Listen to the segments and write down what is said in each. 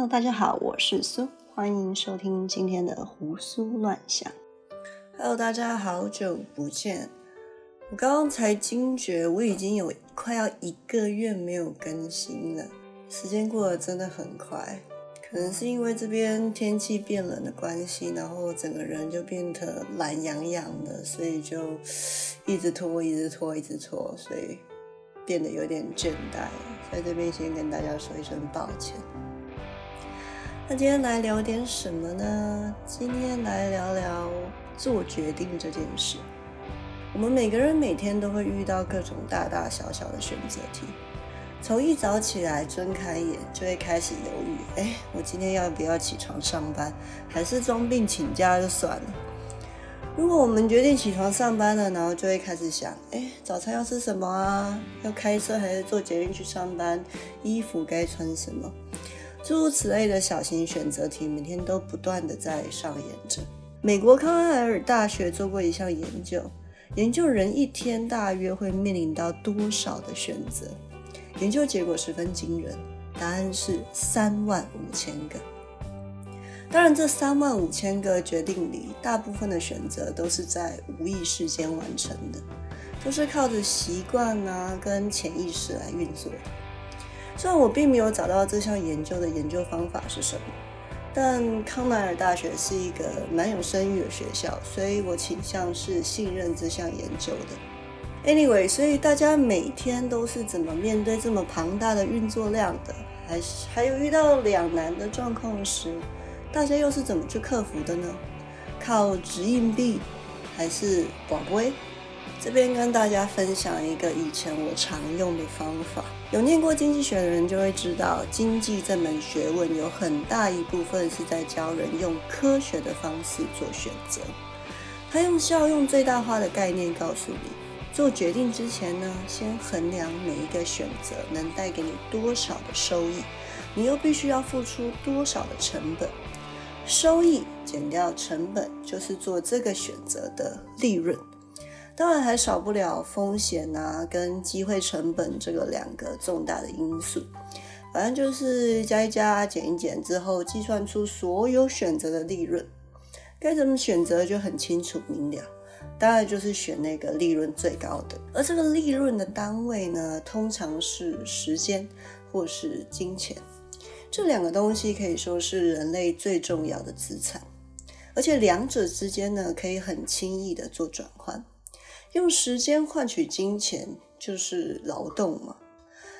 Hello，大家好，我是苏，欢迎收听今天的胡思乱想。Hello，大家好久不见。我刚刚才惊觉，我已经有快要一个月没有更新了，时间过得真的很快。可能是因为这边天气变冷的关系，然后整个人就变得懒洋洋的，所以就一直拖，一直拖，一直拖，所以变得有点倦怠。在这边先跟大家说一声抱歉。那今天来聊点什么呢？今天来聊聊做决定这件事。我们每个人每天都会遇到各种大大小小的选择题，从一早起来睁开眼就会开始犹豫：哎，我今天要不要起床上班，还是装病请假就算了？如果我们决定起床上班了，然后就会开始想：哎，早餐要吃什么啊？要开车还是坐捷运去上班？衣服该穿什么？诸如此类的小型选择题，每天都不断的在上演着。美国康奈尔大学做过一项研究，研究人一天大约会面临到多少的选择。研究结果十分惊人，答案是三万五千个。当然，这三万五千个决定里，大部分的选择都是在无意识间完成的，都是靠着习惯啊跟潜意识来运作。虽然我并没有找到这项研究的研究方法是什么，但康奈尔大学是一个蛮有声誉的学校，所以我倾向是信任这项研究的。Anyway，所以大家每天都是怎么面对这么庞大的运作量的？还是还有遇到两难的状况时，大家又是怎么去克服的呢？靠掷硬币，还是广播？这边跟大家分享一个以前我常用的方法。有念过经济学的人就会知道，经济这门学问有很大一部分是在教人用科学的方式做选择。他用效用最大化的概念告诉你，做决定之前呢，先衡量每一个选择能带给你多少的收益，你又必须要付出多少的成本。收益减掉成本，就是做这个选择的利润。当然还少不了风险啊，跟机会成本这个两个重大的因素。反正就是加一加，减一减之后，计算出所有选择的利润。该怎么选择就很清楚明了，当然就是选那个利润最高的。而这个利润的单位呢，通常是时间或是金钱。这两个东西可以说是人类最重要的资产，而且两者之间呢，可以很轻易的做转换。用时间换取金钱就是劳动嘛，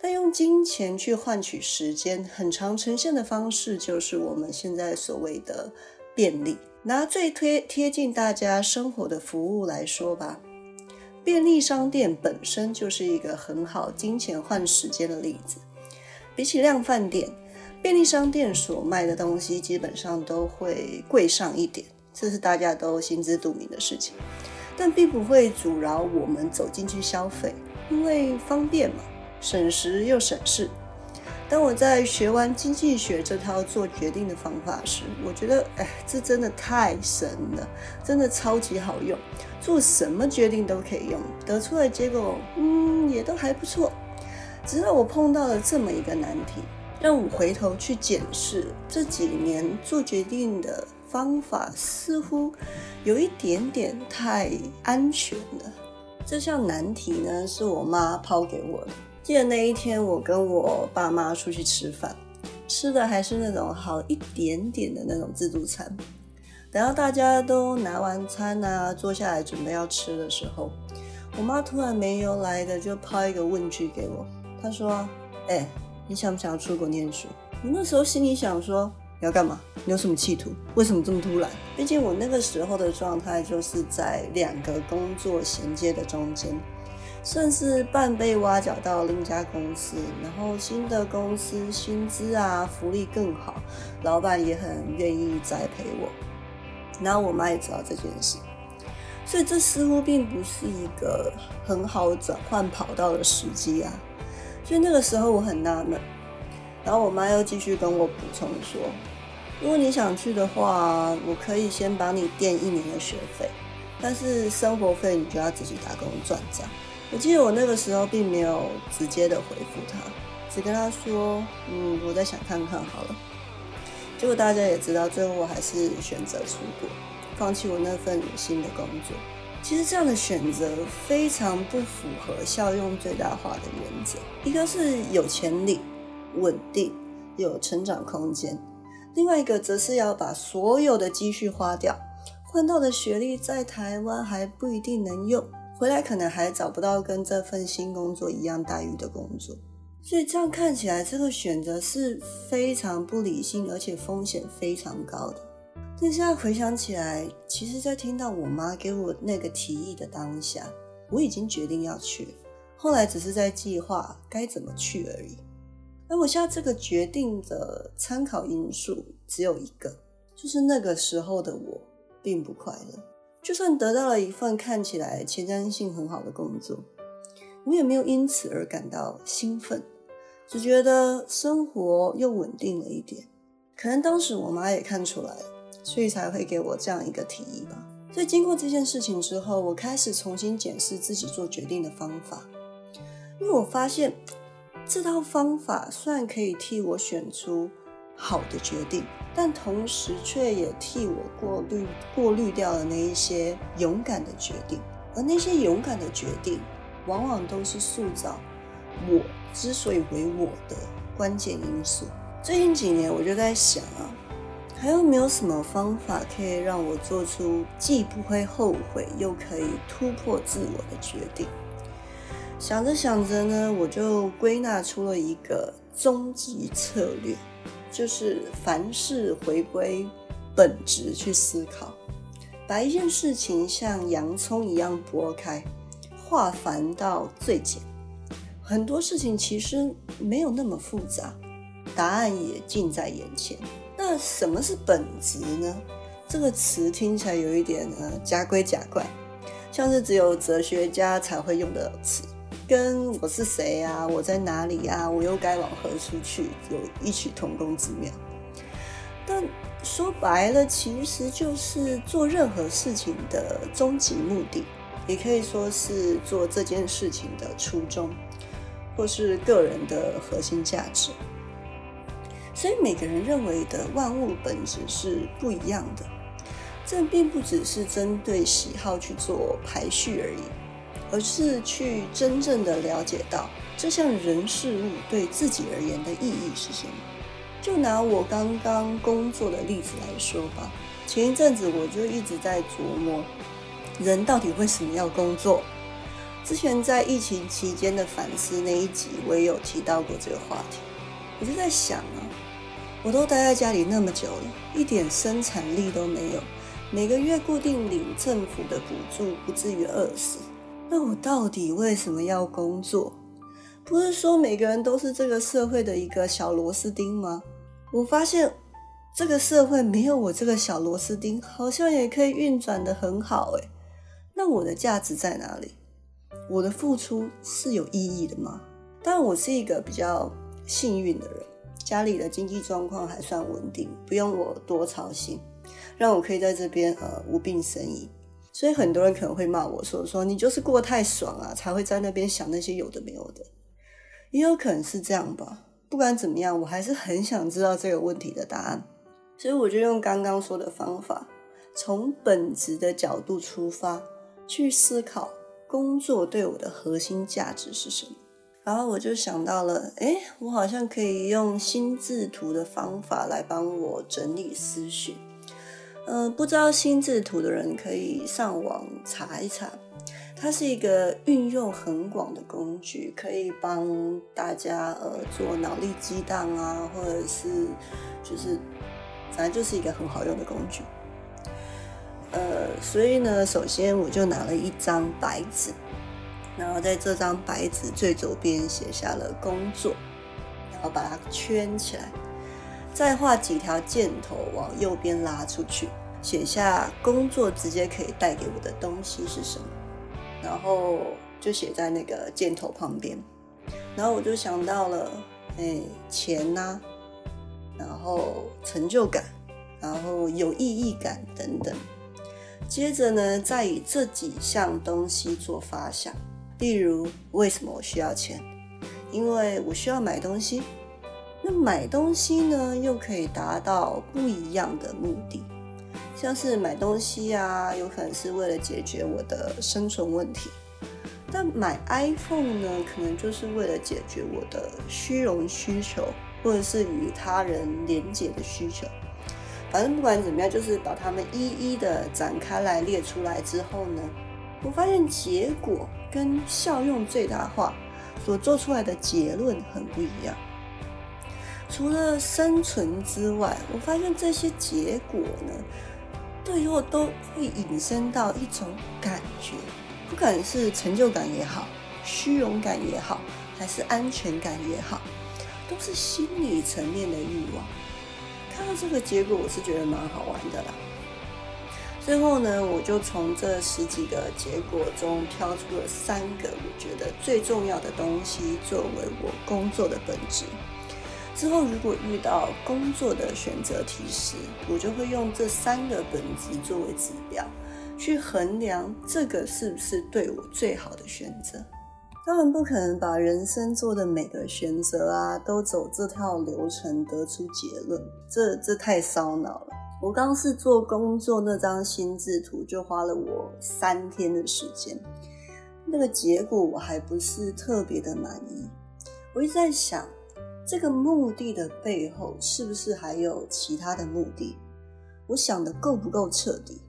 但用金钱去换取时间，很常呈现的方式就是我们现在所谓的便利。拿最贴贴近大家生活的服务来说吧，便利商店本身就是一个很好金钱换时间的例子。比起量饭店，便利商店所卖的东西基本上都会贵上一点，这是大家都心知肚明的事情。但并不会阻挠我们走进去消费，因为方便嘛，省时又省事。当我在学完经济学这套做决定的方法时，我觉得，哎，这真的太神了，真的超级好用，做什么决定都可以用，得出的结果，嗯，也都还不错。直到我碰到了这么一个难题，让我回头去检视这几年做决定的。方法似乎有一点点太安全了。这项难题呢，是我妈抛给我的。记得那一天，我跟我爸妈出去吃饭，吃的还是那种好一点点的那种自助餐。等到大家都拿完餐啊，坐下来准备要吃的时候，我妈突然没由来的就抛一个问句给我。她说：“哎，你想不想要出国念书？”我那时候心里想说。你要干嘛？你有什么企图？为什么这么突然？毕竟我那个时候的状态就是在两个工作衔接的中间，算是半被挖角到另一家公司，然后新的公司薪资啊、福利更好，老板也很愿意栽培我。然后我妈也知道这件事，所以这似乎并不是一个很好转换跑道的时机啊。所以那个时候我很纳闷，然后我妈又继续跟我补充说。如果你想去的话，我可以先帮你垫一年的学费，但是生活费你就要自己打工赚账。我记得我那个时候并没有直接的回复他，只跟他说：“嗯，我再想看看好了。”结果大家也知道，最后我还是选择出国，放弃我那份新的工作。其实这样的选择非常不符合效用最大化的原则。一个是有潜力、稳定、有成长空间；另外一个则是要把所有的积蓄花掉，换到的学历在台湾还不一定能用，回来可能还找不到跟这份新工作一样待遇的工作。所以这样看起来，这个选择是非常不理性，而且风险非常高的。但现在回想起来，其实，在听到我妈给我那个提议的当下，我已经决定要去，后来只是在计划该怎么去而已。而我现在这个决定的参考因素只有一个，就是那个时候的我并不快乐。就算得到了一份看起来前瞻性很好的工作，我也没有因此而感到兴奋，只觉得生活又稳定了一点。可能当时我妈也看出来。所以才会给我这样一个提议吧。所以经过这件事情之后，我开始重新检视自己做决定的方法，因为我发现这套方法虽然可以替我选出好的决定，但同时却也替我过滤过滤掉了那一些勇敢的决定，而那些勇敢的决定，往往都是塑造我之所以为我的关键因素。最近几年，我就在想啊。还有没有什么方法可以让我做出既不会后悔，又可以突破自我的决定？想着想着呢，我就归纳出了一个终极策略，就是凡事回归本质去思考，把一件事情像洋葱一样剥开，化繁到最简。很多事情其实没有那么复杂，答案也近在眼前。那什么是本质呢？这个词听起来有一点呃假规假怪，像是只有哲学家才会用的词，跟我是谁呀，我在哪里呀，我又该往何处去，有异曲同工之妙。但说白了，其实就是做任何事情的终极目的，也可以说是做这件事情的初衷，或是个人的核心价值。所以每个人认为的万物本质是不一样的，这并不只是针对喜好去做排序而已，而是去真正的了解到这项人事物对自己而言的意义是什么。就拿我刚刚工作的例子来说吧，前一阵子我就一直在琢磨，人到底为什么要工作？之前在疫情期间的反思那一集，我也有提到过这个话题，我就在想啊。我都待在家里那么久了，一点生产力都没有，每个月固定领政府的补助，不至于饿死。那我到底为什么要工作？不是说每个人都是这个社会的一个小螺丝钉吗？我发现这个社会没有我这个小螺丝钉，好像也可以运转的很好诶。那我的价值在哪里？我的付出是有意义的吗？当然，我是一个比较幸运的人。家里的经济状况还算稳定，不用我多操心，让我可以在这边呃无病呻吟。所以很多人可能会骂我说：“说你就是过太爽啊，才会在那边想那些有的没有的。”也有可能是这样吧。不管怎么样，我还是很想知道这个问题的答案。所以我就用刚刚说的方法，从本质的角度出发，去思考工作对我的核心价值是什么。然后我就想到了，哎，我好像可以用心智图的方法来帮我整理思绪。嗯，不知道心智图的人可以上网查一查，它是一个运用很广的工具，可以帮大家呃做脑力激荡啊，或者是就是反正就是一个很好用的工具。呃，所以呢，首先我就拿了一张白纸。然后在这张白纸最左边写下了工作，然后把它圈起来，再画几条箭头往右边拉出去，写下工作直接可以带给我的东西是什么，然后就写在那个箭头旁边，然后我就想到了，哎，钱呐，然后成就感，然后有意义感等等，接着呢，再以这几项东西做发想。例如，为什么我需要钱？因为我需要买东西，那买东西呢，又可以达到不一样的目的。像是买东西啊，有可能是为了解决我的生存问题；但买 iPhone 呢，可能就是为了解决我的虚荣需求，或者是与他人连结的需求。反正不管怎么样，就是把它们一一的展开来列出来之后呢。我发现结果跟效用最大化所做出来的结论很不一样。除了生存之外，我发现这些结果呢，最后都会引申到一种感觉，不管是成就感也好，虚荣感也好，还是安全感也好，都是心理层面的欲望。看到这个结果，我是觉得蛮好玩的啦。最后呢，我就从这十几个结果中挑出了三个我觉得最重要的东西，作为我工作的本质。之后如果遇到工作的选择题时，我就会用这三个本质作为指标，去衡量这个是不是对我最好的选择。当然不可能把人生做的每个选择啊都走这套流程得出结论，这这太烧脑了。我刚是做工作那张心智图，就花了我三天的时间，那个结果我还不是特别的满意。我一直在想，这个目的的背后是不是还有其他的目的？我想的够不够彻底？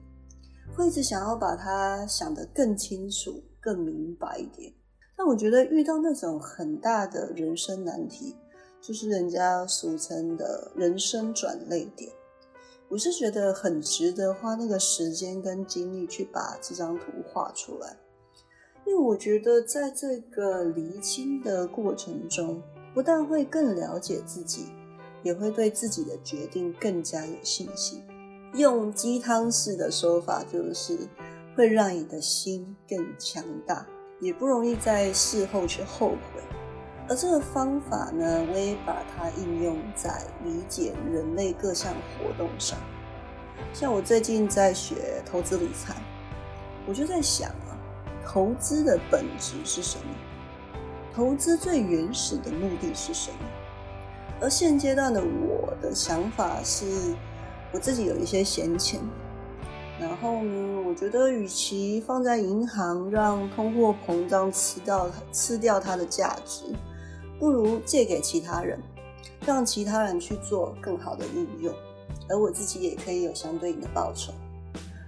会一直想要把它想得更清楚、更明白一点。但我觉得遇到那种很大的人生难题，就是人家俗称的人生转泪点。我是觉得很值得花那个时间跟精力去把这张图画出来，因为我觉得在这个厘清的过程中，不但会更了解自己，也会对自己的决定更加有信心。用鸡汤式的说法，就是会让你的心更强大，也不容易在事后去后悔。而这个方法呢，我也把它应用在理解人类各项活动上。像我最近在学投资理财，我就在想啊，投资的本质是什么？投资最原始的目的是什么？而现阶段的我的想法是，我自己有一些闲钱，然后呢，我觉得与其放在银行让通货膨胀吃掉吃掉它的价值。不如借给其他人，让其他人去做更好的运用，而我自己也可以有相对应的报酬。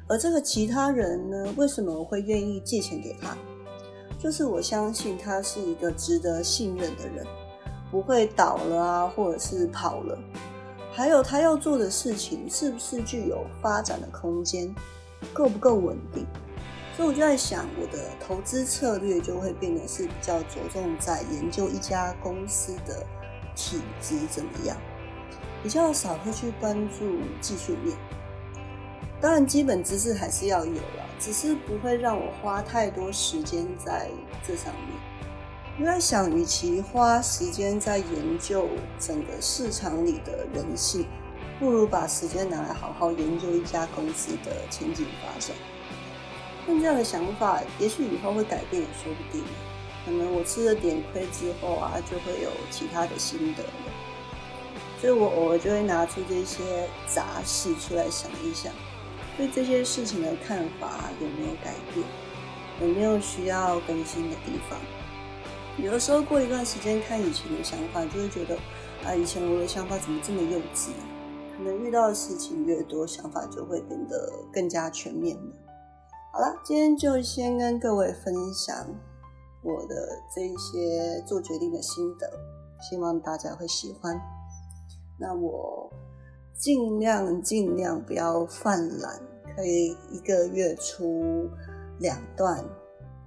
而这个其他人呢，为什么会愿意借钱给他？就是我相信他是一个值得信任的人，不会倒了啊，或者是跑了。还有他要做的事情是不是具有发展的空间，够不够稳定？所以我就在想，我的投资策略就会变得是比较着重在研究一家公司的体质怎么样，比较少会去关注技术面。当然，基本知识还是要有了，只是不会让我花太多时间在这上面。我在想，与其花时间在研究整个市场里的人性，不如把时间拿来好好研究一家公司的前景发展。但这样的想法，也许以后会改变也说不定。可能我吃了点亏之后啊，就会有其他的心得。所以我偶尔就会拿出这些杂事出来想一想，对这些事情的看法有没有改变，有没有需要更新的地方。有的时候过一段时间看以前的想法，就会觉得啊，以前我的想法怎么这么幼稚？可能遇到的事情越多，想法就会变得更加全面了。好了，今天就先跟各位分享我的这一些做决定的心得，希望大家会喜欢。那我尽量尽量不要犯懒，可以一个月出两段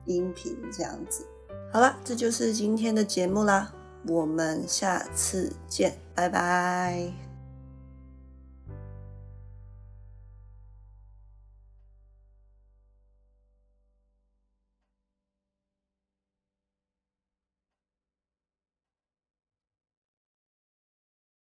音频这样子。好了，这就是今天的节目啦，我们下次见，拜拜。